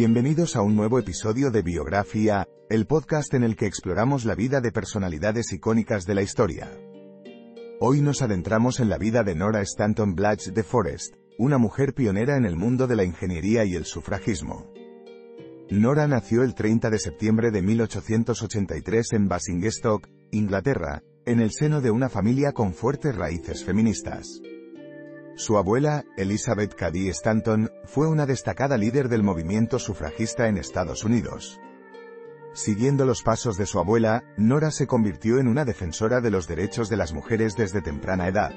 Bienvenidos a un nuevo episodio de Biografía, el podcast en el que exploramos la vida de personalidades icónicas de la historia. Hoy nos adentramos en la vida de Nora Stanton Blatch de Forest, una mujer pionera en el mundo de la ingeniería y el sufragismo. Nora nació el 30 de septiembre de 1883 en Basingstoke, Inglaterra, en el seno de una familia con fuertes raíces feministas. Su abuela, Elizabeth Cady Stanton, fue una destacada líder del movimiento sufragista en Estados Unidos. Siguiendo los pasos de su abuela, Nora se convirtió en una defensora de los derechos de las mujeres desde temprana edad.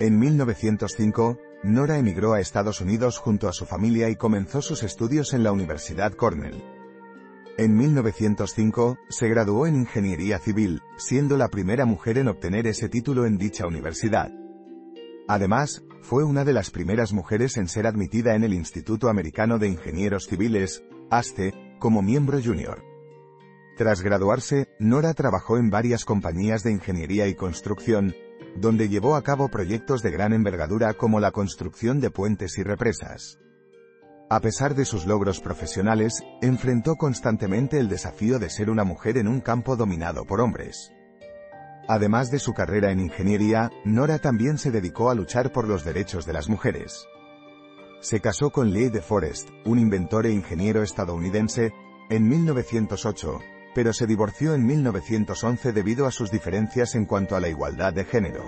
En 1905, Nora emigró a Estados Unidos junto a su familia y comenzó sus estudios en la Universidad Cornell. En 1905, se graduó en Ingeniería Civil, siendo la primera mujer en obtener ese título en dicha universidad. Además, fue una de las primeras mujeres en ser admitida en el Instituto Americano de Ingenieros Civiles, ASTE, como miembro junior. Tras graduarse, Nora trabajó en varias compañías de ingeniería y construcción, donde llevó a cabo proyectos de gran envergadura como la construcción de puentes y represas. A pesar de sus logros profesionales, enfrentó constantemente el desafío de ser una mujer en un campo dominado por hombres. Además de su carrera en ingeniería, Nora también se dedicó a luchar por los derechos de las mujeres. Se casó con Lee de Forest, un inventor e ingeniero estadounidense, en 1908, pero se divorció en 1911 debido a sus diferencias en cuanto a la igualdad de género.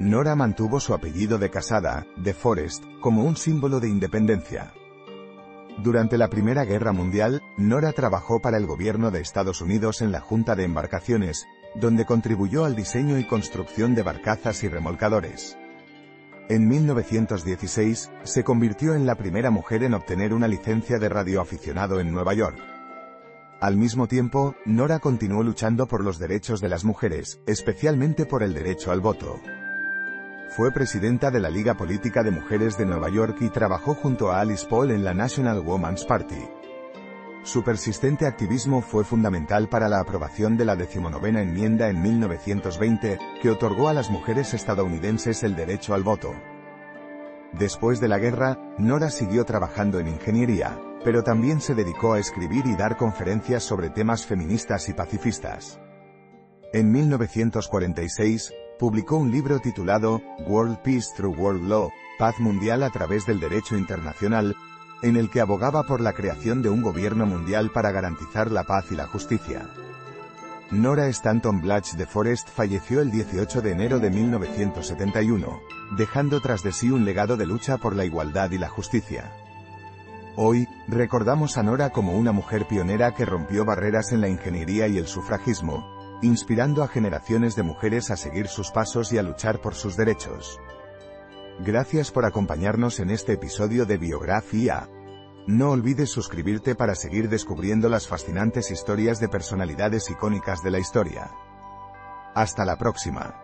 Nora mantuvo su apellido de casada, de Forest, como un símbolo de independencia. Durante la Primera Guerra Mundial, Nora trabajó para el gobierno de Estados Unidos en la Junta de Embarcaciones, donde contribuyó al diseño y construcción de barcazas y remolcadores. En 1916, se convirtió en la primera mujer en obtener una licencia de radioaficionado en Nueva York. Al mismo tiempo, Nora continuó luchando por los derechos de las mujeres, especialmente por el derecho al voto. Fue presidenta de la Liga Política de Mujeres de Nueva York y trabajó junto a Alice Paul en la National Woman's Party. Su persistente activismo fue fundamental para la aprobación de la decimonovena enmienda en 1920, que otorgó a las mujeres estadounidenses el derecho al voto. Después de la guerra, Nora siguió trabajando en ingeniería, pero también se dedicó a escribir y dar conferencias sobre temas feministas y pacifistas. En 1946, publicó un libro titulado World Peace Through World Law, Paz Mundial a través del Derecho Internacional, en el que abogaba por la creación de un gobierno mundial para garantizar la paz y la justicia. Nora Stanton Blatch de Forest falleció el 18 de enero de 1971, dejando tras de sí un legado de lucha por la igualdad y la justicia. Hoy, recordamos a Nora como una mujer pionera que rompió barreras en la ingeniería y el sufragismo, inspirando a generaciones de mujeres a seguir sus pasos y a luchar por sus derechos. Gracias por acompañarnos en este episodio de Biografía. No olvides suscribirte para seguir descubriendo las fascinantes historias de personalidades icónicas de la historia. Hasta la próxima.